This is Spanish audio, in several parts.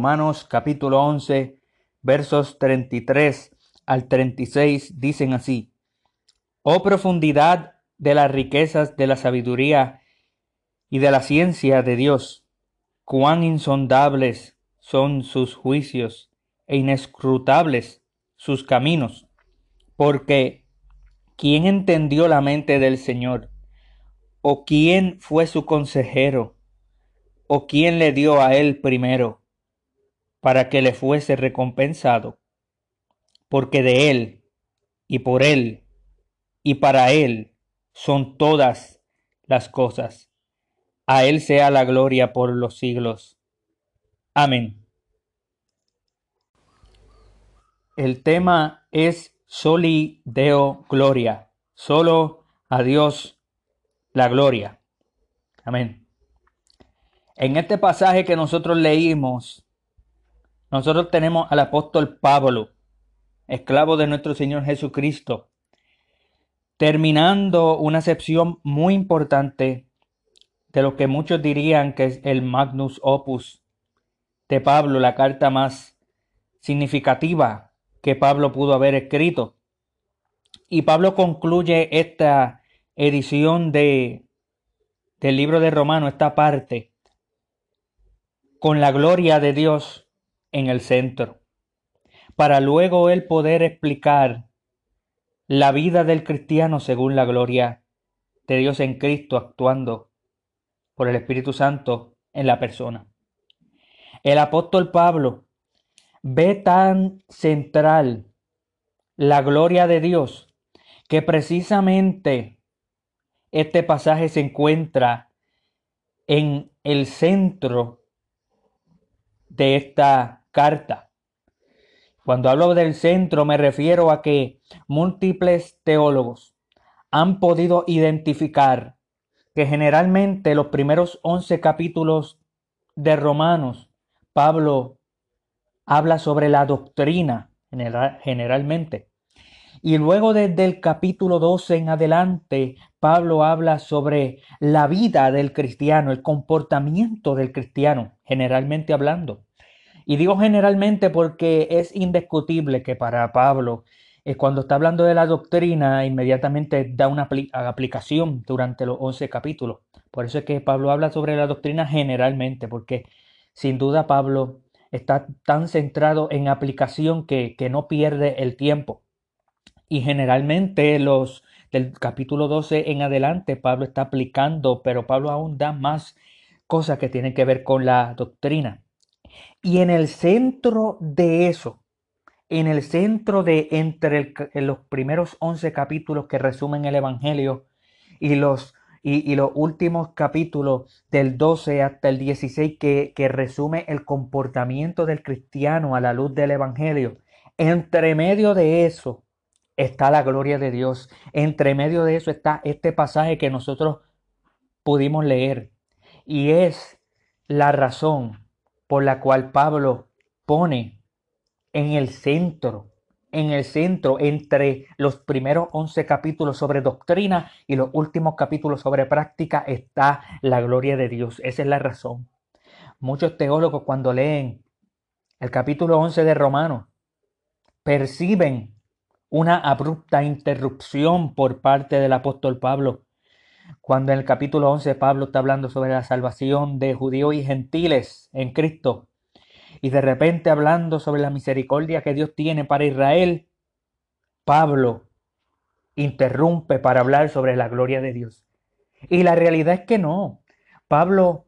Romanos capítulo 11, versos 33 al 36 dicen así, Oh profundidad de las riquezas de la sabiduría y de la ciencia de Dios, cuán insondables son sus juicios e inescrutables sus caminos, porque ¿quién entendió la mente del Señor? ¿O quién fue su consejero? ¿O quién le dio a él primero para que le fuese recompensado? Porque de él y por él y para él son todas las cosas. A él sea la gloria por los siglos. Amén. El tema es Soli Deo Gloria. Solo a Dios la gloria. Amén. En este pasaje que nosotros leímos, nosotros tenemos al apóstol Pablo, esclavo de nuestro Señor Jesucristo, terminando una sección muy importante de lo que muchos dirían que es el Magnus Opus de Pablo, la carta más significativa que Pablo pudo haber escrito. Y Pablo concluye esta edición de, del libro de Romano, esta parte, con la gloria de Dios en el centro, para luego él poder explicar la vida del cristiano según la gloria de Dios en Cristo actuando por el Espíritu Santo en la persona. El apóstol Pablo ve tan central la gloria de Dios que precisamente este pasaje se encuentra en el centro de esta carta. Cuando hablo del centro me refiero a que múltiples teólogos han podido identificar que generalmente los primeros 11 capítulos de Romanos, Pablo habla sobre la doctrina generalmente. Y luego desde el capítulo 12 en adelante, Pablo habla sobre la vida del cristiano, el comportamiento del cristiano, generalmente hablando. Y digo generalmente porque es indiscutible que para Pablo, eh, cuando está hablando de la doctrina, inmediatamente da una aplicación durante los 11 capítulos. Por eso es que Pablo habla sobre la doctrina generalmente, porque sin duda Pablo está tan centrado en aplicación que, que no pierde el tiempo. Y generalmente los del capítulo 12 en adelante Pablo está aplicando, pero Pablo aún da más cosas que tienen que ver con la doctrina. Y en el centro de eso, en el centro de entre los primeros 11 capítulos que resumen el Evangelio y los, y, los últimos capítulos del 12 hasta el 16 que, que resume el comportamiento del cristiano a la luz del Evangelio, entre medio de eso, está la gloria de Dios. Entre medio de eso está este pasaje que nosotros pudimos leer. Y es la razón por la cual Pablo pone en el centro, en el centro entre los primeros 11 capítulos sobre doctrina y los últimos capítulos sobre práctica está la gloria de Dios. Esa es la razón. Muchos teólogos cuando leen el capítulo 11 de Romanos perciben una abrupta interrupción por parte del apóstol Pablo. Cuando en el capítulo 11 Pablo está hablando sobre la salvación de judíos y gentiles en Cristo, y de repente hablando sobre la misericordia que Dios tiene para Israel, Pablo interrumpe para hablar sobre la gloria de Dios. Y la realidad es que no. Pablo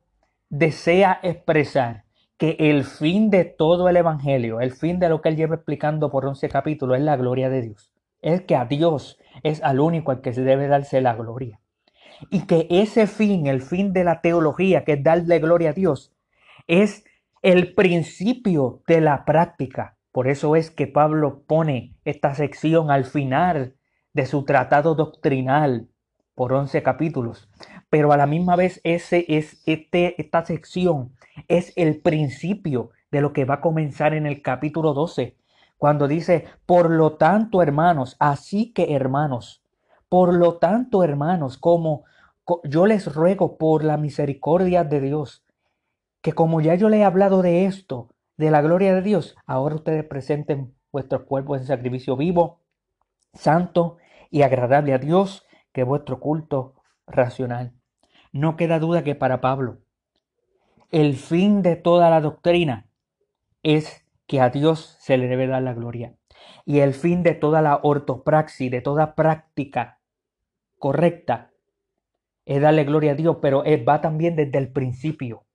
desea expresar que el fin de todo el Evangelio, el fin de lo que él lleva explicando por 11 capítulos es la gloria de Dios. Es que a Dios es al único al que se debe darse la gloria. Y que ese fin, el fin de la teología, que es darle gloria a Dios, es el principio de la práctica. Por eso es que Pablo pone esta sección al final de su tratado doctrinal por 11 capítulos. Pero a la misma vez ese es este, esta sección es el principio de lo que va a comenzar en el capítulo 12, cuando dice, por lo tanto, hermanos, así que hermanos, por lo tanto, hermanos, como yo les ruego por la misericordia de Dios, que como ya yo le he hablado de esto de la gloria de Dios, ahora ustedes presenten vuestros cuerpos en sacrificio vivo, santo y agradable a Dios, que vuestro culto racional. No queda duda que para Pablo el fin de toda la doctrina es que a Dios se le debe dar la gloria. Y el fin de toda la ortopraxis, de toda práctica correcta, es darle gloria a Dios, pero va también desde el principio.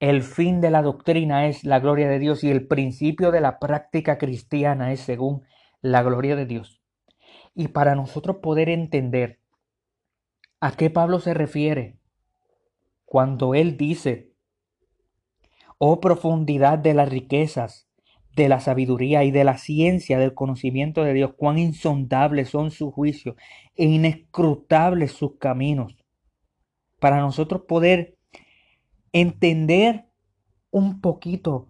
El fin de la doctrina es la gloria de Dios y el principio de la práctica cristiana es según la gloria de Dios. Y para nosotros poder entender a qué Pablo se refiere cuando él dice, oh profundidad de las riquezas, de la sabiduría y de la ciencia del conocimiento de Dios, cuán insondables son sus juicios e inescrutables sus caminos. Para nosotros poder entender un poquito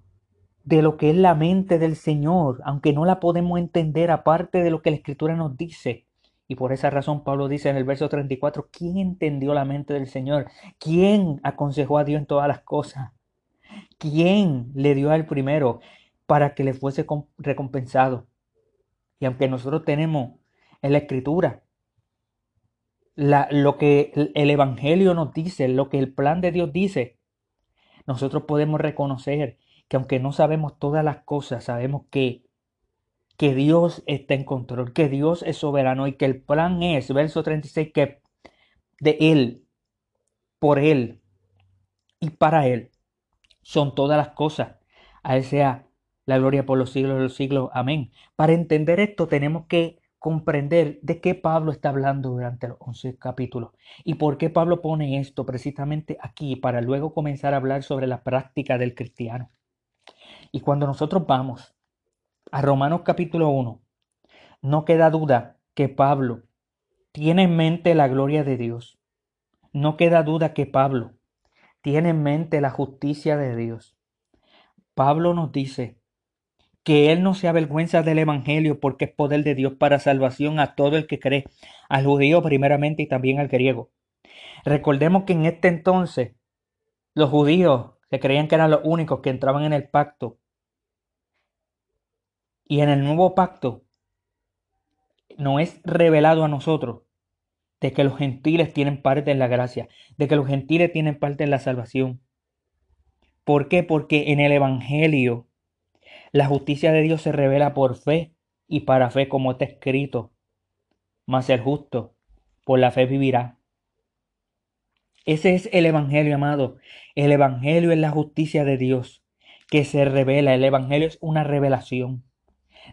de lo que es la mente del Señor, aunque no la podemos entender aparte de lo que la Escritura nos dice. Y por esa razón Pablo dice en el verso 34, ¿quién entendió la mente del Señor? ¿Quién aconsejó a Dios en todas las cosas? ¿Quién le dio al primero? Para que le fuese recompensado. Y aunque nosotros tenemos en la escritura lo que el Evangelio nos dice, lo que el plan de Dios dice, nosotros podemos reconocer que aunque no sabemos todas las cosas, sabemos que, que Dios está en control, que Dios es soberano y que el plan es, verso 36, que de Él, por Él y para Él son todas las cosas. A Él sea la gloria por los siglos de los siglos. Amén. Para entender esto tenemos que comprender de qué Pablo está hablando durante los 11 capítulos y por qué Pablo pone esto precisamente aquí para luego comenzar a hablar sobre la práctica del cristiano. Y cuando nosotros vamos a Romanos capítulo 1, no queda duda que Pablo tiene en mente la gloria de Dios. No queda duda que Pablo tiene en mente la justicia de Dios. Pablo nos dice que Él no se avergüenza del Evangelio porque es poder de Dios para salvación a todo el que cree, al judío primeramente y también al griego. Recordemos que en este entonces los judíos se creían que eran los únicos que entraban en el pacto. Y en el nuevo pacto no es revelado a nosotros de que los gentiles tienen parte en la gracia, de que los gentiles tienen parte en la salvación. ¿Por qué? Porque en el Evangelio la justicia de Dios se revela por fe y para fe, como está escrito. Mas el justo por la fe vivirá. Ese es el Evangelio, amado. El Evangelio es la justicia de Dios que se revela. El Evangelio es una revelación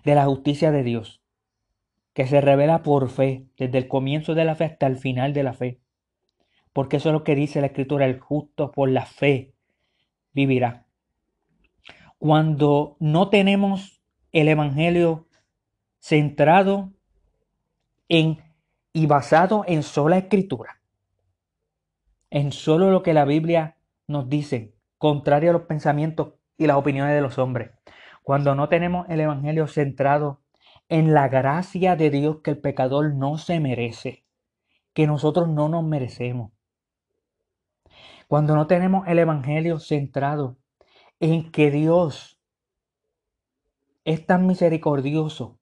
de la justicia de Dios que se revela por fe, desde el comienzo de la fe hasta el final de la fe. Porque eso es lo que dice la Escritura, el justo por la fe vivirá cuando no tenemos el Evangelio centrado en y basado en sola escritura, en solo lo que la Biblia nos dice, contrario a los pensamientos y las opiniones de los hombres. Cuando no tenemos el Evangelio centrado en la gracia de Dios que el pecador no se merece, que nosotros no nos merecemos. Cuando no tenemos el Evangelio centrado en que Dios es tan misericordioso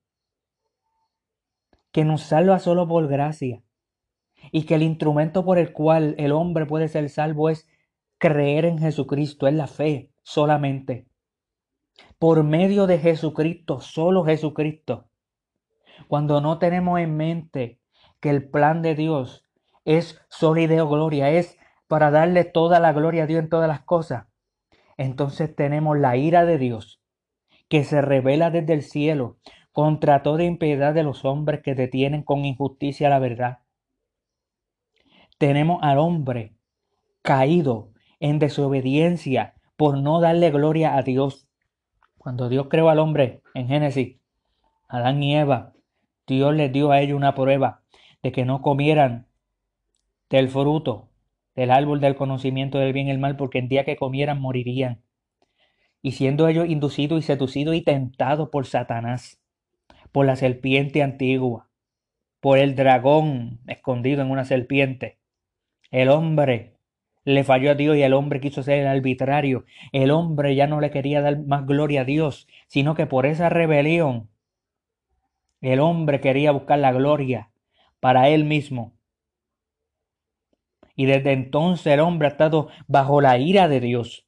que nos salva solo por gracia y que el instrumento por el cual el hombre puede ser salvo es creer en Jesucristo, es la fe solamente. Por medio de Jesucristo, solo Jesucristo. Cuando no tenemos en mente que el plan de Dios es solideo gloria, es para darle toda la gloria a Dios en todas las cosas, entonces tenemos la ira de Dios que se revela desde el cielo contra toda impiedad de los hombres que detienen con injusticia la verdad. Tenemos al hombre caído en desobediencia por no darle gloria a Dios. Cuando Dios creó al hombre en Génesis, Adán y Eva, Dios les dio a ellos una prueba de que no comieran del fruto del árbol del conocimiento del bien y el mal, porque el día que comieran morirían. Y siendo ellos inducidos y seducidos y tentados por Satanás, por la serpiente antigua, por el dragón escondido en una serpiente, el hombre le falló a Dios y el hombre quiso ser el arbitrario. El hombre ya no le quería dar más gloria a Dios, sino que por esa rebelión el hombre quería buscar la gloria para él mismo. Y desde entonces el hombre ha estado bajo la ira de Dios.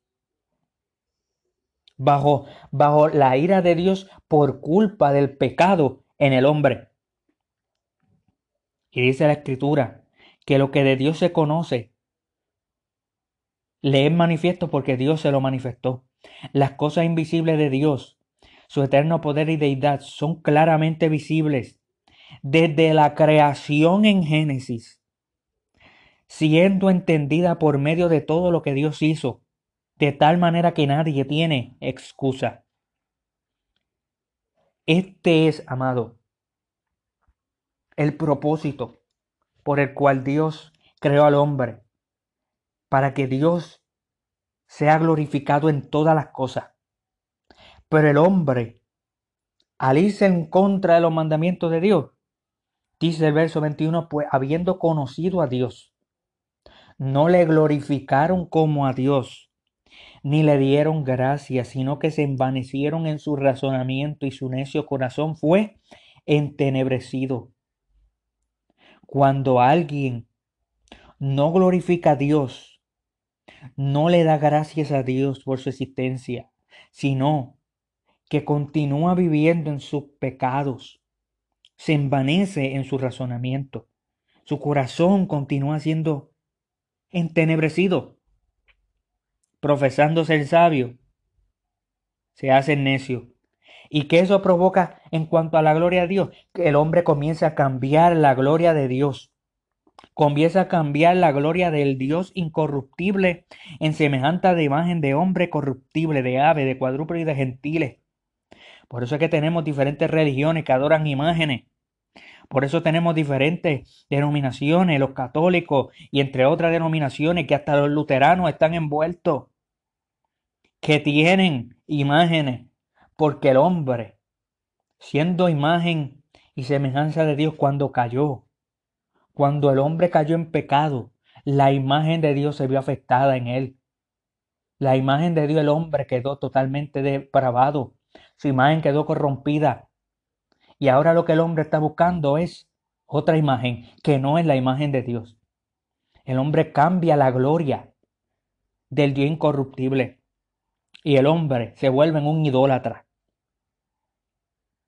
Bajo, bajo la ira de Dios por culpa del pecado en el hombre. Y dice la escritura que lo que de Dios se conoce le es manifiesto porque Dios se lo manifestó. Las cosas invisibles de Dios, su eterno poder y deidad, son claramente visibles desde la creación en Génesis, siendo entendida por medio de todo lo que Dios hizo, de tal manera que nadie tiene excusa. Este es, amado, el propósito por el cual Dios creó al hombre para que Dios sea glorificado en todas las cosas. Pero el hombre, al irse en contra de los mandamientos de Dios, dice el verso 21, pues habiendo conocido a Dios, no le glorificaron como a Dios, ni le dieron gracia, sino que se envanecieron en su razonamiento y su necio corazón fue entenebrecido. Cuando alguien no glorifica a Dios, no le da gracias a Dios por su existencia, sino que continúa viviendo en sus pecados, se envanece en su razonamiento, su corazón continúa siendo entenebrecido, profesando ser sabio, se hace necio. ¿Y que eso provoca en cuanto a la gloria de Dios? Que el hombre comienza a cambiar la gloria de Dios comienza a cambiar la gloria del Dios incorruptible en semejante de imagen de hombre corruptible, de ave, de cuadrúpedo y de gentiles. Por eso es que tenemos diferentes religiones que adoran imágenes. Por eso tenemos diferentes denominaciones, los católicos y entre otras denominaciones que hasta los luteranos están envueltos, que tienen imágenes, porque el hombre, siendo imagen y semejanza de Dios cuando cayó, cuando el hombre cayó en pecado, la imagen de Dios se vio afectada en él. La imagen de Dios, el hombre quedó totalmente depravado. Su imagen quedó corrompida. Y ahora lo que el hombre está buscando es otra imagen, que no es la imagen de Dios. El hombre cambia la gloria del Dios incorruptible. Y el hombre se vuelve en un idólatra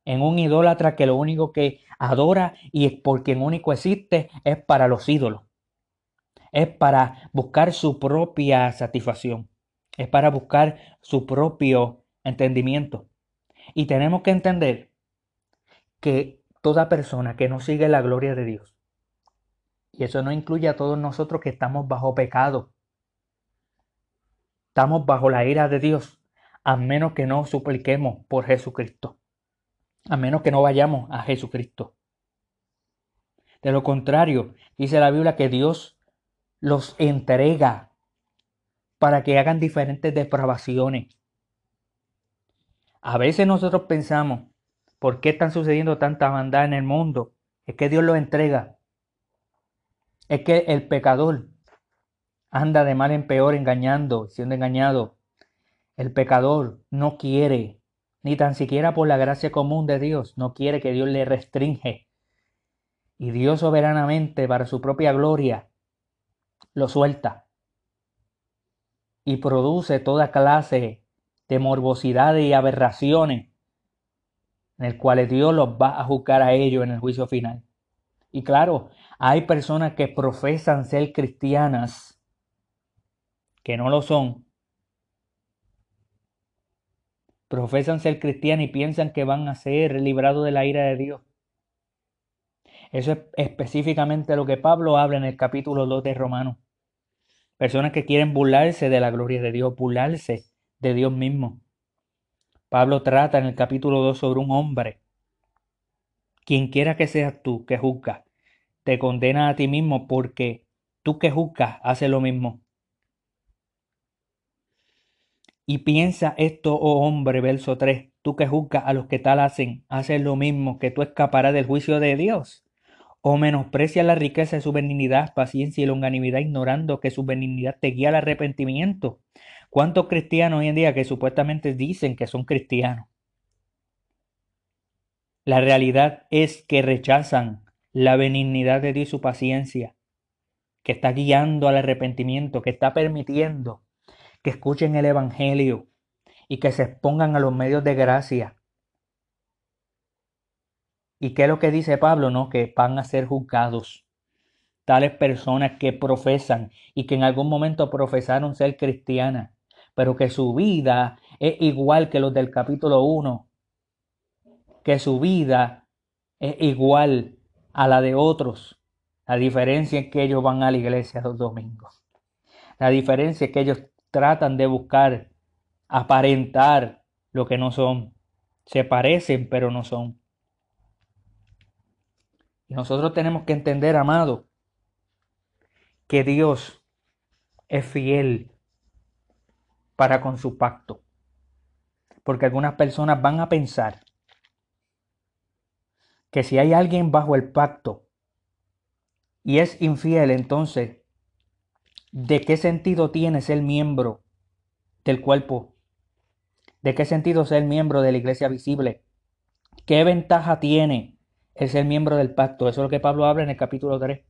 en un idólatra que lo único que adora y es por quien único existe es para los ídolos. Es para buscar su propia satisfacción. Es para buscar su propio entendimiento. Y tenemos que entender que toda persona que no sigue la gloria de Dios, y eso no incluye a todos nosotros que estamos bajo pecado, estamos bajo la ira de Dios, a menos que no supliquemos por Jesucristo a menos que no vayamos a Jesucristo. De lo contrario, dice la Biblia que Dios los entrega para que hagan diferentes depravaciones. A veces nosotros pensamos, ¿por qué están sucediendo tantas maldad en el mundo? Es que Dios los entrega. Es que el pecador anda de mal en peor engañando, siendo engañado. El pecador no quiere ni tan siquiera por la gracia común de Dios, no quiere que Dios le restringe. Y Dios soberanamente, para su propia gloria, lo suelta. Y produce toda clase de morbosidades y aberraciones, en el cual Dios los va a juzgar a ellos en el juicio final. Y claro, hay personas que profesan ser cristianas, que no lo son, profesan ser cristianos y piensan que van a ser librados de la ira de Dios. Eso es específicamente lo que Pablo habla en el capítulo 2 de Romanos. Personas que quieren burlarse de la gloria de Dios, burlarse de Dios mismo. Pablo trata en el capítulo 2 sobre un hombre. Quien quiera que seas tú que juzga, te condena a ti mismo porque tú que juzgas haces lo mismo. Y piensa esto, oh hombre, verso 3, tú que juzgas a los que tal hacen, haces lo mismo, que tú escaparás del juicio de Dios. O menosprecias la riqueza de su benignidad, paciencia y longanimidad, ignorando que su benignidad te guía al arrepentimiento. ¿Cuántos cristianos hoy en día que supuestamente dicen que son cristianos? La realidad es que rechazan la benignidad de Dios y su paciencia, que está guiando al arrepentimiento, que está permitiendo que escuchen el Evangelio y que se expongan a los medios de gracia ¿Y qué es lo que dice Pablo? No, que van a ser juzgados. Tales personas que profesan y que en algún momento profesaron ser cristianas, pero que su vida es igual que los del capítulo 1, que su vida es igual a la de otros. La diferencia es que ellos van a la iglesia los domingos. La diferencia es que ellos tratan de buscar aparentar lo que no son. Se parecen, pero no son. Y nosotros tenemos que entender, amado, que Dios es fiel para con su pacto. Porque algunas personas van a pensar que si hay alguien bajo el pacto y es infiel, entonces, ¿de qué sentido tiene ser miembro del cuerpo? ¿De qué sentido ser miembro de la iglesia visible? ¿Qué ventaja tiene es el miembro del pacto. Eso es lo que Pablo habla en el capítulo 3.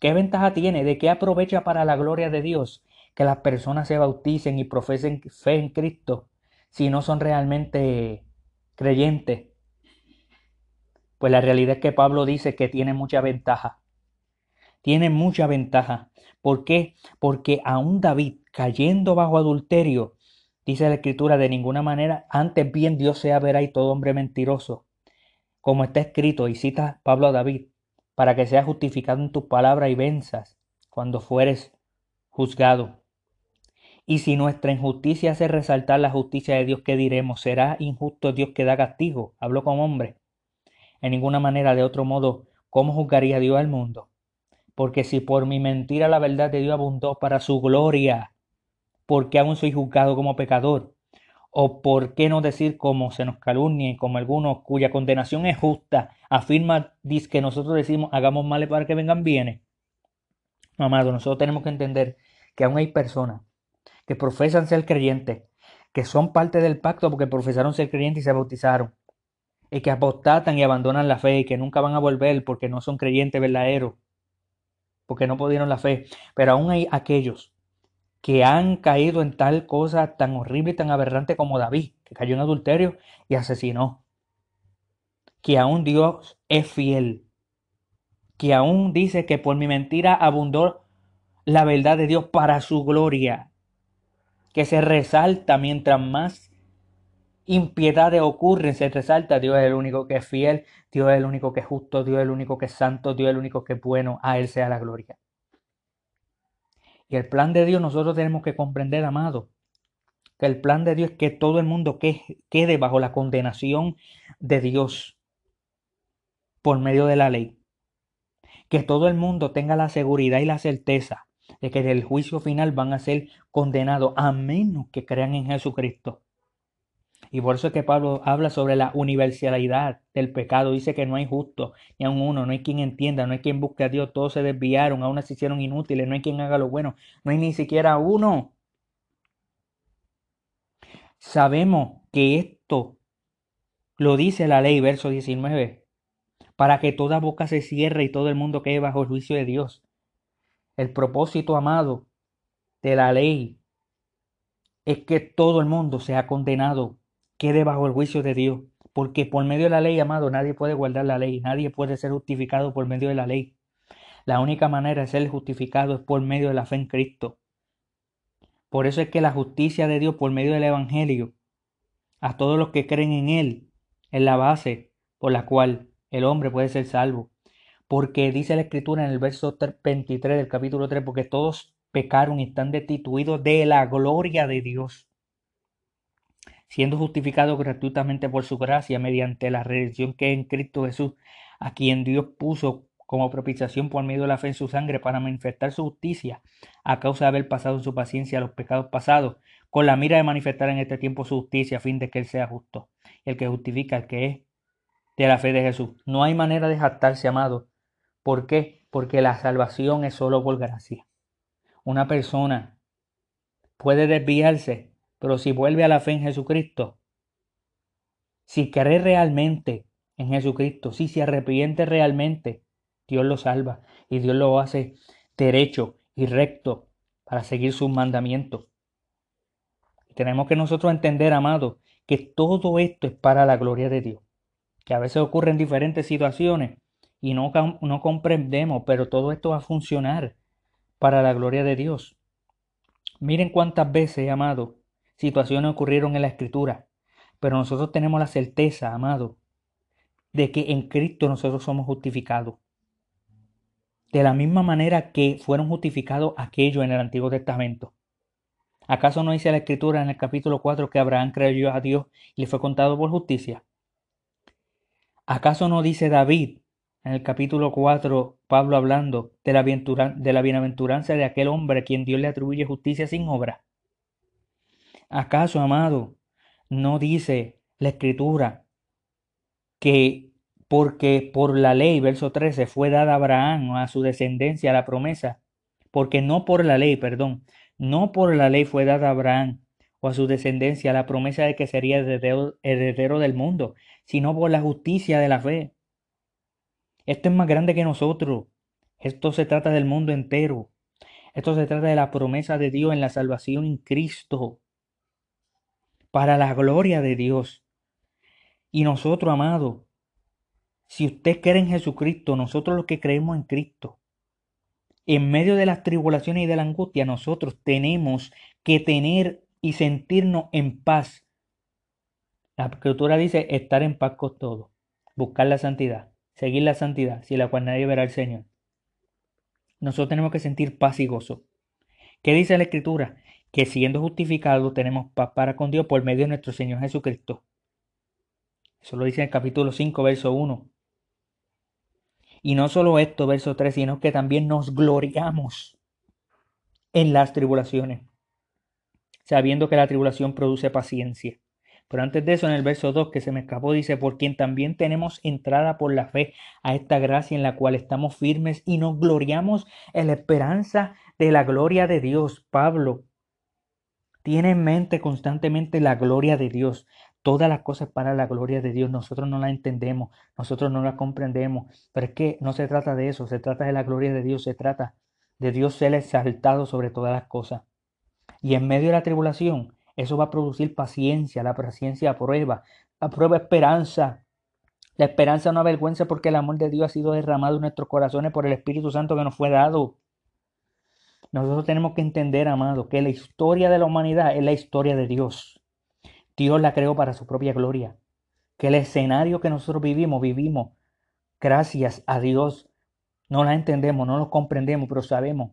¿Qué ventaja tiene? ¿De qué aprovecha para la gloria de Dios que las personas se bauticen y profesen fe en Cristo si no son realmente creyentes? Pues la realidad es que Pablo dice que tiene mucha ventaja. Tiene mucha ventaja. ¿Por qué? Porque aún David, cayendo bajo adulterio, dice la escritura, de ninguna manera, antes bien Dios sea verá y todo hombre mentiroso como está escrito, y cita Pablo a David, para que seas justificado en tus palabras y venzas cuando fueres juzgado. Y si nuestra injusticia hace resaltar la justicia de Dios, ¿qué diremos? ¿Será injusto Dios que da castigo? Hablo con hombre. En ninguna manera, de otro modo, ¿cómo juzgaría Dios al mundo? Porque si por mi mentira la verdad de Dios abundó para su gloria, ¿por qué aún soy juzgado como pecador? O por qué no decir como se nos calumnia y como algunos cuya condenación es justa, afirma, dice que nosotros decimos hagamos males para que vengan bienes. Amado, nosotros tenemos que entender que aún hay personas que profesan ser creyentes, que son parte del pacto porque profesaron ser creyentes y se bautizaron, y que apostatan y abandonan la fe y que nunca van a volver porque no son creyentes verdaderos, porque no pudieron la fe. Pero aún hay aquellos que han caído en tal cosa tan horrible y tan aberrante como David, que cayó en adulterio y asesinó. Que aún Dios es fiel. Que aún dice que por mi mentira abundó la verdad de Dios para su gloria. Que se resalta mientras más impiedades ocurren, se resalta Dios es el único que es fiel, Dios es el único que es justo, Dios es el único que es santo, Dios es el único que es bueno, a Él sea la gloria. Y el plan de Dios nosotros tenemos que comprender, amado, que el plan de Dios es que todo el mundo quede bajo la condenación de Dios por medio de la ley. Que todo el mundo tenga la seguridad y la certeza de que del juicio final van a ser condenados a menos que crean en Jesucristo. Y por eso es que Pablo habla sobre la universalidad del pecado. Dice que no hay justo, ni a uno, no hay quien entienda, no hay quien busque a Dios. Todos se desviaron, aún se hicieron inútiles, no hay quien haga lo bueno, no hay ni siquiera uno. Sabemos que esto lo dice la ley, verso 19, para que toda boca se cierre y todo el mundo quede bajo el juicio de Dios. El propósito, amado, de la ley es que todo el mundo sea condenado quede bajo el juicio de Dios. Porque por medio de la ley, amado, nadie puede guardar la ley, nadie puede ser justificado por medio de la ley. La única manera de ser justificado es por medio de la fe en Cristo. Por eso es que la justicia de Dios por medio del Evangelio, a todos los que creen en Él, es la base por la cual el hombre puede ser salvo. Porque dice la Escritura en el verso 23 del capítulo 3, porque todos pecaron y están destituidos de la gloria de Dios siendo justificado gratuitamente por su gracia mediante la redención que en Cristo Jesús, a quien Dios puso como propiciación por medio de la fe en su sangre para manifestar su justicia a causa de haber pasado en su paciencia los pecados pasados, con la mira de manifestar en este tiempo su justicia a fin de que Él sea justo, el que justifica, el que es de la fe de Jesús. No hay manera de jactarse, amado, ¿Por qué? Porque la salvación es solo por gracia. Una persona puede desviarse, pero si vuelve a la fe en Jesucristo, si cree realmente en Jesucristo, si se arrepiente realmente, Dios lo salva y Dios lo hace derecho y recto para seguir sus mandamientos. Tenemos que nosotros entender, amado, que todo esto es para la gloria de Dios. Que a veces ocurren diferentes situaciones y no, no comprendemos, pero todo esto va a funcionar para la gloria de Dios. Miren cuántas veces, amado, situaciones ocurrieron en la Escritura, pero nosotros tenemos la certeza, amado, de que en Cristo nosotros somos justificados. De la misma manera que fueron justificados aquellos en el Antiguo Testamento. ¿Acaso no dice la Escritura en el capítulo 4 que Abraham creyó a Dios y le fue contado por justicia? ¿Acaso no dice David en el capítulo 4, Pablo hablando de la, de la bienaventuranza de aquel hombre a quien Dios le atribuye justicia sin obra? ¿Acaso, amado, no dice la Escritura que porque por la ley, verso 13, fue dada a Abraham a su descendencia la promesa? Porque no por la ley, perdón, no por la ley fue dada a Abraham o a su descendencia la promesa de que sería heredero, heredero del mundo, sino por la justicia de la fe. Esto es más grande que nosotros. Esto se trata del mundo entero. Esto se trata de la promesa de Dios en la salvación en Cristo. Para la gloria de Dios. Y nosotros, amados, si usted cree en Jesucristo, nosotros los que creemos en Cristo, en medio de las tribulaciones y de la angustia, nosotros tenemos que tener y sentirnos en paz. La escritura dice estar en paz con todo, buscar la santidad, seguir la santidad, si la cual nadie verá al Señor. Nosotros tenemos que sentir paz y gozo. ¿Qué dice la escritura? Que siendo justificados tenemos paz para con Dios por medio de nuestro Señor Jesucristo. Eso lo dice en el capítulo 5, verso 1. Y no solo esto, verso 3, sino que también nos gloriamos en las tribulaciones, sabiendo que la tribulación produce paciencia. Pero antes de eso, en el verso 2 que se me escapó, dice, por quien también tenemos entrada por la fe a esta gracia en la cual estamos firmes y nos gloriamos en la esperanza de la gloria de Dios. Pablo tiene en mente constantemente la gloria de Dios todas las cosas para la gloria de Dios. Nosotros no la entendemos, nosotros no la comprendemos, pero es que no se trata de eso, se trata de la gloria de Dios, se trata de Dios ser exaltado sobre todas las cosas. Y en medio de la tribulación, eso va a producir paciencia, la paciencia prueba, prueba esperanza. La esperanza no avergüenza porque el amor de Dios ha sido derramado en nuestros corazones por el Espíritu Santo que nos fue dado. Nosotros tenemos que entender, amado, que la historia de la humanidad es la historia de Dios. Dios la creó para su propia gloria. Que el escenario que nosotros vivimos, vivimos gracias a Dios. No la entendemos, no lo comprendemos, pero sabemos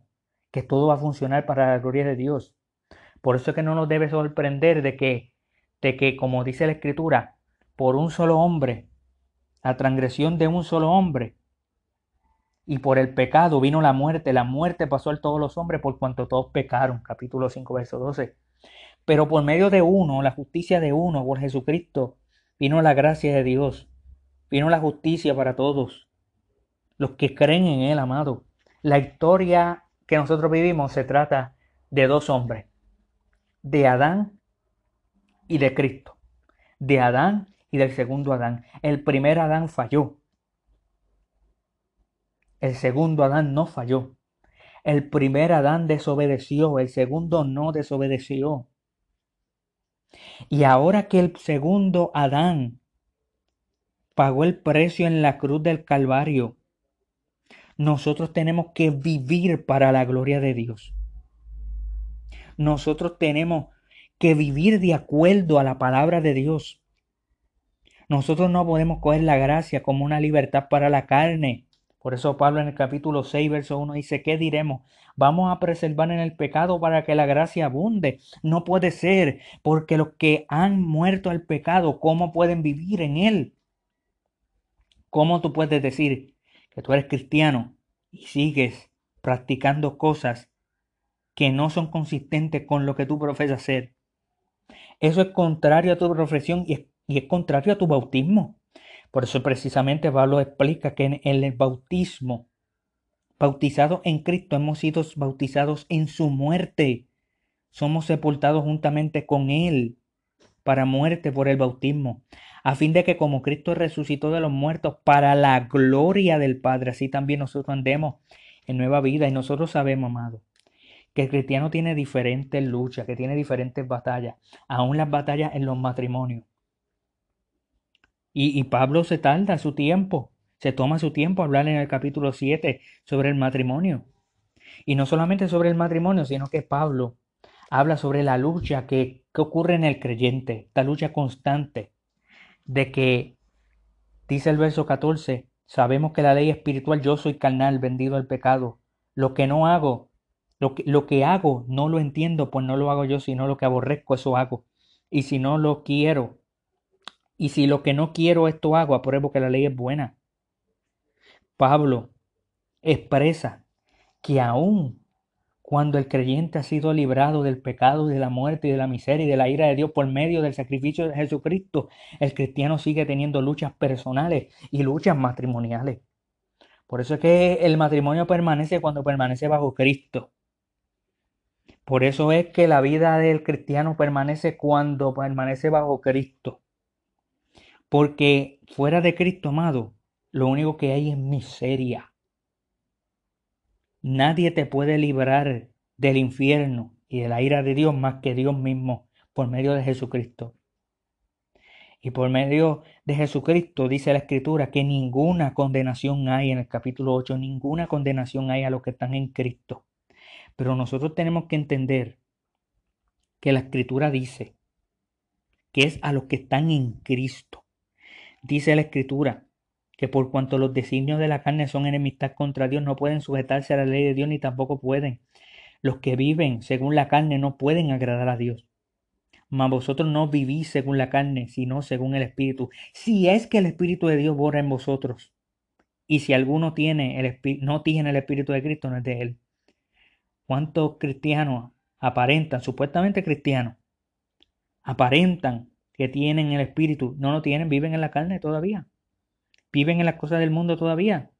que todo va a funcionar para la gloria de Dios. Por eso es que no nos debe sorprender de que, de que, como dice la Escritura, por un solo hombre, la transgresión de un solo hombre, y por el pecado vino la muerte. La muerte pasó a todos los hombres por cuanto todos pecaron. Capítulo 5, verso 12. Pero por medio de uno, la justicia de uno, por Jesucristo, vino la gracia de Dios. Vino la justicia para todos. Los que creen en Él, amado. La historia que nosotros vivimos se trata de dos hombres. De Adán y de Cristo. De Adán y del segundo Adán. El primer Adán falló. El segundo Adán no falló. El primer Adán desobedeció, el segundo no desobedeció. Y ahora que el segundo Adán pagó el precio en la cruz del Calvario, nosotros tenemos que vivir para la gloria de Dios. Nosotros tenemos que vivir de acuerdo a la palabra de Dios. Nosotros no podemos coger la gracia como una libertad para la carne. Por eso Pablo en el capítulo 6, verso 1 dice, ¿qué diremos? ¿Vamos a preservar en el pecado para que la gracia abunde? No puede ser, porque los que han muerto al pecado, ¿cómo pueden vivir en él? ¿Cómo tú puedes decir que tú eres cristiano y sigues practicando cosas que no son consistentes con lo que tú profesas ser? Eso es contrario a tu profesión y es, y es contrario a tu bautismo. Por eso precisamente Pablo explica que en el bautismo Bautizados en Cristo, hemos sido bautizados en su muerte. Somos sepultados juntamente con Él para muerte por el bautismo, a fin de que como Cristo resucitó de los muertos para la gloria del Padre, así también nosotros andemos en nueva vida. Y nosotros sabemos, amado, que el cristiano tiene diferentes luchas, que tiene diferentes batallas, aún las batallas en los matrimonios. Y, y Pablo se tarda su tiempo, se toma su tiempo a hablar en el capítulo 7 sobre el matrimonio. Y no solamente sobre el matrimonio, sino que Pablo habla sobre la lucha que, que ocurre en el creyente, esta lucha constante de que, dice el verso 14, sabemos que la ley espiritual yo soy carnal, vendido al pecado. Lo que no hago, lo que, lo que hago no lo entiendo, pues no lo hago yo, sino lo que aborrezco, eso hago. Y si no lo quiero, y si lo que no quiero esto hago, apruebo que la ley es buena. Pablo expresa que aún cuando el creyente ha sido librado del pecado, de la muerte y de la miseria y de la ira de Dios por medio del sacrificio de Jesucristo, el cristiano sigue teniendo luchas personales y luchas matrimoniales. Por eso es que el matrimonio permanece cuando permanece bajo Cristo. Por eso es que la vida del cristiano permanece cuando permanece bajo Cristo. Porque fuera de Cristo, amado, lo único que hay es miseria. Nadie te puede librar del infierno y de la ira de Dios más que Dios mismo por medio de Jesucristo. Y por medio de Jesucristo dice la Escritura que ninguna condenación hay en el capítulo 8, ninguna condenación hay a los que están en Cristo. Pero nosotros tenemos que entender que la escritura dice que es a los que están en Cristo. Dice la escritura que por cuanto los designios de la carne son enemistad contra Dios, no pueden sujetarse a la ley de Dios ni tampoco pueden. Los que viven según la carne no pueden agradar a Dios. Mas vosotros no vivís según la carne, sino según el Espíritu. Si es que el Espíritu de Dios borra en vosotros. Y si alguno tiene el no tiene el Espíritu de Cristo, no es de él. ¿Cuántos cristianos aparentan, supuestamente cristianos, aparentan que tienen el espíritu, no lo tienen, viven en la carne todavía? ¿Viven en las cosas del mundo todavía?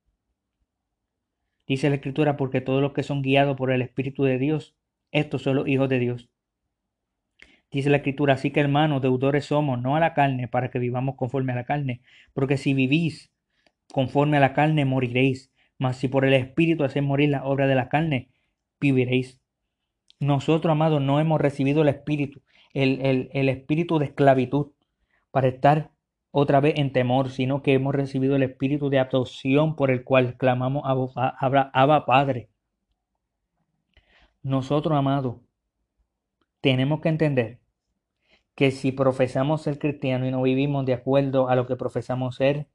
Dice la Escritura, porque todos los que son guiados por el Espíritu de Dios, estos son los hijos de Dios. Dice la Escritura, así que hermanos, deudores somos, no a la carne, para que vivamos conforme a la carne, porque si vivís conforme a la carne, moriréis, mas si por el Espíritu hacéis morir la obra de la carne, viviréis. Nosotros, amados, no hemos recibido el espíritu, el, el, espíritu de esclavitud para estar otra vez en temor, sino que hemos recibido el espíritu de adopción por el cual clamamos a Abba Padre. Nosotros, amados, tenemos que entender que si profesamos ser cristiano y no vivimos de acuerdo a lo que profesamos ser,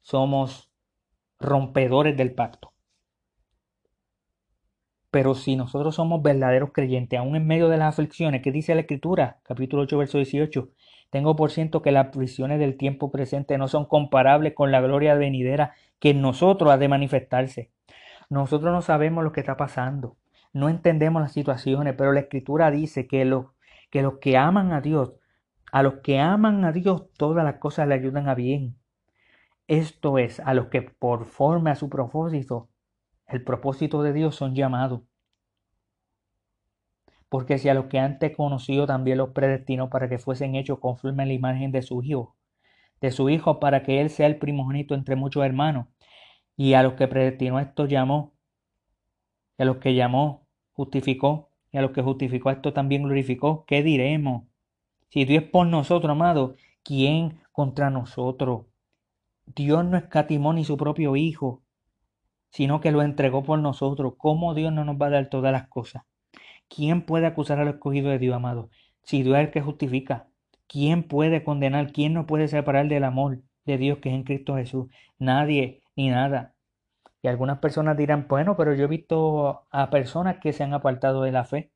somos rompedores del pacto. Pero si nosotros somos verdaderos creyentes, aún en medio de las aflicciones, que dice la Escritura, capítulo 8, verso 18, tengo por ciento que las aflicciones del tiempo presente no son comparables con la gloria venidera que en nosotros ha de manifestarse. Nosotros no sabemos lo que está pasando, no entendemos las situaciones, pero la Escritura dice que los que, los que aman a Dios, a los que aman a Dios, todas las cosas le ayudan a bien. Esto es, a los que por forma a su propósito el propósito de Dios son llamados. Porque si a los que antes conoció también los predestinó para que fuesen hechos conforme a la imagen de su Hijo, de su Hijo para que Él sea el primogénito entre muchos hermanos. Y a los que predestinó esto llamó, y a los que llamó justificó, y a los que justificó esto también glorificó. ¿Qué diremos? Si Dios es por nosotros, amado, ¿quién contra nosotros? Dios no escatimó ni su propio Hijo, sino que lo entregó por nosotros. ¿Cómo Dios no nos va a dar todas las cosas? ¿Quién puede acusar al escogido de Dios, amado? Si Dios es el que justifica. ¿Quién puede condenar? ¿Quién no puede separar del amor de Dios que es en Cristo Jesús? Nadie ni nada. Y algunas personas dirán, bueno, pero yo he visto a personas que se han apartado de la fe.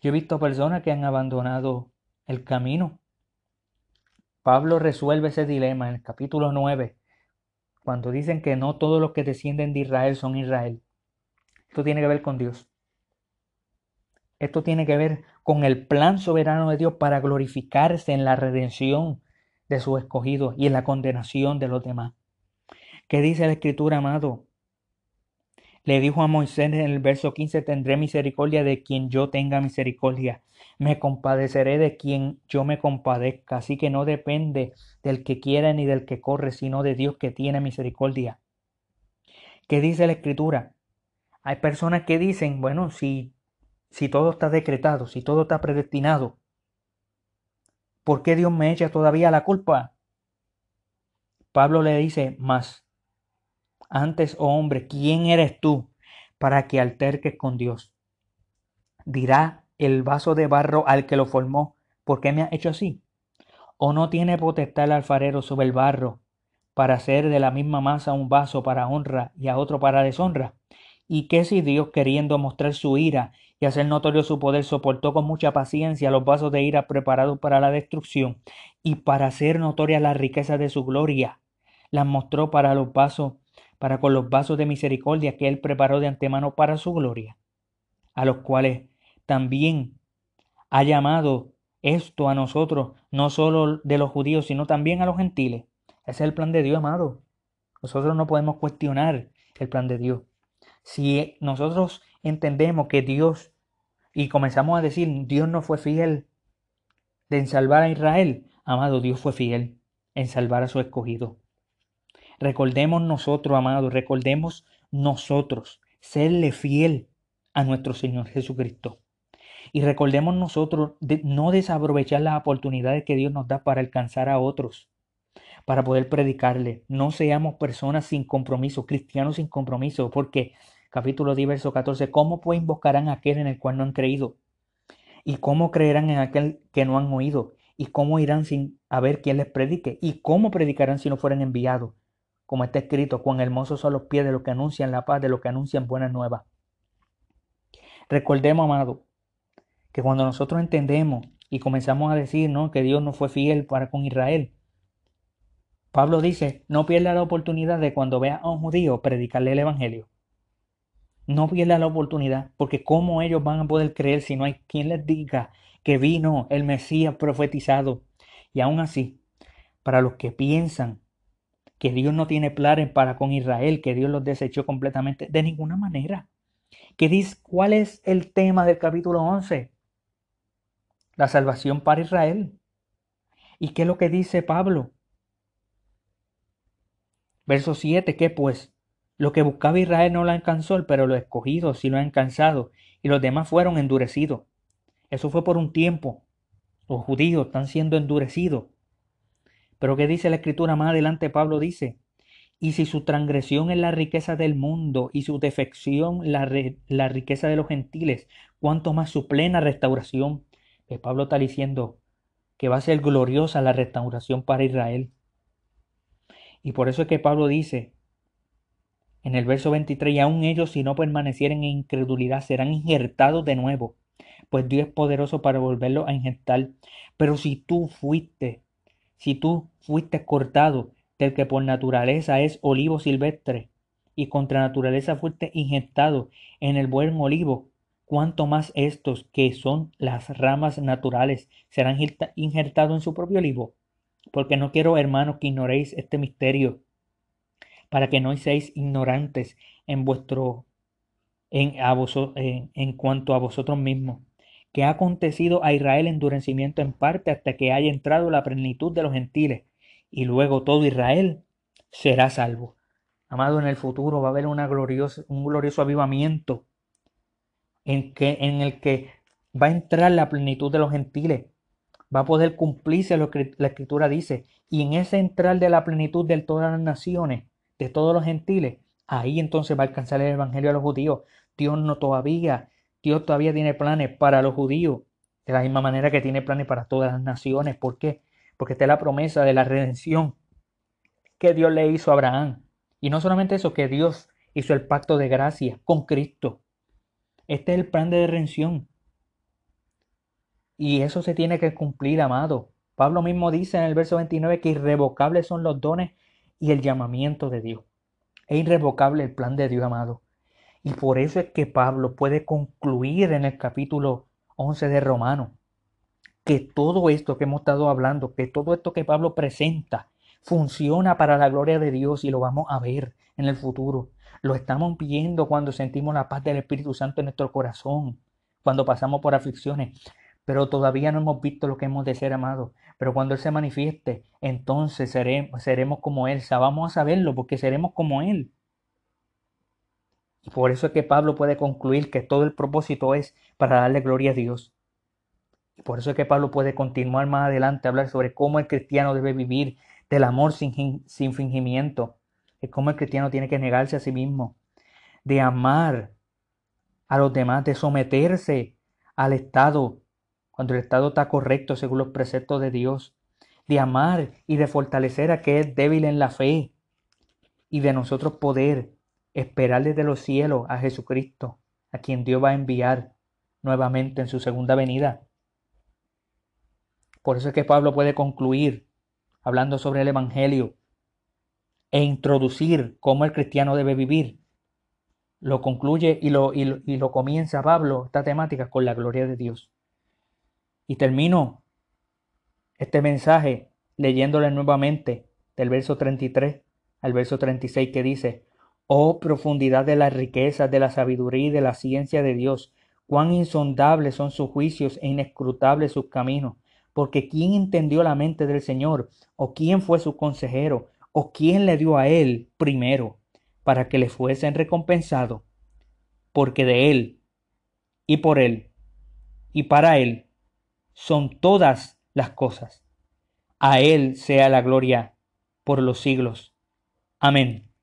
Yo he visto personas que han abandonado el camino. Pablo resuelve ese dilema en el capítulo 9 cuando dicen que no todos los que descienden de Israel son Israel. Esto tiene que ver con Dios. Esto tiene que ver con el plan soberano de Dios para glorificarse en la redención de sus escogidos y en la condenación de los demás. ¿Qué dice la Escritura, amado? Le dijo a Moisés en el verso 15, tendré misericordia de quien yo tenga misericordia. Me compadeceré de quien yo me compadezca. Así que no depende del que quiera ni del que corre, sino de Dios que tiene misericordia. ¿Qué dice la Escritura? Hay personas que dicen, bueno, si, si todo está decretado, si todo está predestinado, ¿por qué Dios me echa todavía la culpa? Pablo le dice más, antes, oh hombre, ¿quién eres tú para que alterques con Dios? Dirá el vaso de barro al que lo formó, ¿por qué me ha hecho así? ¿O no tiene potestad el alfarero sobre el barro para hacer de la misma masa un vaso para honra y a otro para deshonra? ¿Y qué si Dios, queriendo mostrar su ira y hacer notorio su poder, soportó con mucha paciencia los vasos de ira preparados para la destrucción y para hacer notoria la riqueza de su gloria, las mostró para los vasos para con los vasos de misericordia que Él preparó de antemano para su gloria, a los cuales también ha llamado esto a nosotros, no solo de los judíos, sino también a los gentiles. Ese es el plan de Dios, amado. Nosotros no podemos cuestionar el plan de Dios. Si nosotros entendemos que Dios, y comenzamos a decir, Dios no fue fiel en salvar a Israel, amado, Dios fue fiel en salvar a su escogido. Recordemos nosotros, amados, recordemos nosotros serle fiel a nuestro Señor Jesucristo. Y recordemos nosotros no desaprovechar las oportunidades que Dios nos da para alcanzar a otros, para poder predicarle. No seamos personas sin compromiso, cristianos sin compromiso, porque capítulo 10, verso 14, ¿cómo pues invocarán a aquel en el cual no han creído? ¿Y cómo creerán en aquel que no han oído? ¿Y cómo irán sin haber quien les predique? ¿Y cómo predicarán si no fueran enviados? como está escrito, cuán hermosos son los pies de los que anuncian la paz, de los que anuncian buenas nuevas. Recordemos, amado, que cuando nosotros entendemos y comenzamos a decir ¿no? que Dios no fue fiel para con Israel, Pablo dice, no pierda la oportunidad de cuando vea a un judío predicarle el Evangelio. No pierda la oportunidad, porque ¿cómo ellos van a poder creer si no hay quien les diga que vino el Mesías profetizado? Y aún así, para los que piensan que Dios no tiene planes para con Israel, que Dios los desechó completamente, de ninguna manera. ¿Qué dice, ¿Cuál es el tema del capítulo 11? La salvación para Israel. ¿Y qué es lo que dice Pablo? Verso 7, ¿qué pues? Lo que buscaba Israel no lo alcanzó, pero los escogidos sí lo han alcanzado, y los demás fueron endurecidos. Eso fue por un tiempo. Los judíos están siendo endurecidos. Pero ¿qué dice la escritura más adelante? Pablo dice, y si su transgresión es la riqueza del mundo y su defección la, la riqueza de los gentiles, cuánto más su plena restauración. Pues Pablo está diciendo que va a ser gloriosa la restauración para Israel. Y por eso es que Pablo dice en el verso 23, y aún ellos si no permanecieren en incredulidad serán injertados de nuevo, pues Dios es poderoso para volverlos a injertar. Pero si tú fuiste si tú fuiste cortado del que por naturaleza es olivo silvestre, y contra naturaleza fuiste injertado en el buen olivo, cuanto más estos, que son las ramas naturales, serán injertados en su propio olivo. Porque no quiero, hermanos, que ignoréis este misterio, para que no seáis ignorantes en vuestro en, en cuanto a vosotros mismos que ha acontecido a Israel endurecimiento en parte hasta que haya entrado la plenitud de los gentiles, y luego todo Israel será salvo. Amado, en el futuro va a haber una glorioso, un glorioso avivamiento en, que, en el que va a entrar la plenitud de los gentiles. Va a poder cumplirse lo que la escritura dice. Y en ese entrar de la plenitud de todas las naciones, de todos los gentiles, ahí entonces va a alcanzar el evangelio a los judíos. Dios no todavía Dios todavía tiene planes para los judíos, de la misma manera que tiene planes para todas las naciones. ¿Por qué? Porque esta es la promesa de la redención que Dios le hizo a Abraham. Y no solamente eso, que Dios hizo el pacto de gracia con Cristo. Este es el plan de redención. Y eso se tiene que cumplir, amado. Pablo mismo dice en el verso 29 que irrevocables son los dones y el llamamiento de Dios. Es irrevocable el plan de Dios, amado. Y por eso es que Pablo puede concluir en el capítulo 11 de Romano que todo esto que hemos estado hablando, que todo esto que Pablo presenta, funciona para la gloria de Dios y lo vamos a ver en el futuro. Lo estamos viendo cuando sentimos la paz del Espíritu Santo en nuestro corazón, cuando pasamos por aflicciones, pero todavía no hemos visto lo que hemos de ser amados. Pero cuando Él se manifieste, entonces seremos, como Él. Vamos a saberlo porque seremos como Él. Y por eso es que Pablo puede concluir que todo el propósito es para darle gloria a Dios. Y por eso es que Pablo puede continuar más adelante a hablar sobre cómo el cristiano debe vivir del amor sin, sin fingimiento, de cómo el cristiano tiene que negarse a sí mismo, de amar a los demás, de someterse al Estado cuando el Estado está correcto según los preceptos de Dios, de amar y de fortalecer a que es débil en la fe y de nosotros poder esperar desde los cielos a Jesucristo, a quien Dios va a enviar nuevamente en su segunda venida. Por eso es que Pablo puede concluir hablando sobre el Evangelio e introducir cómo el cristiano debe vivir. Lo concluye y lo, y lo, comienza Pablo, esta temática, con la gloria de Dios. Y termino este mensaje leyéndole nuevamente del verso 33 al verso 36 que dice, Oh profundidad de las riquezas, de la sabiduría y de la ciencia de Dios, cuán insondables son sus juicios e inescrutables sus caminos. Porque ¿quién entendió la mente del Señor? ¿O quién fue su consejero? ¿O quién le dio a él primero para que le fuesen recompensado? Porque de él y por él y para él son todas las cosas. A él sea la gloria por los siglos. Amén.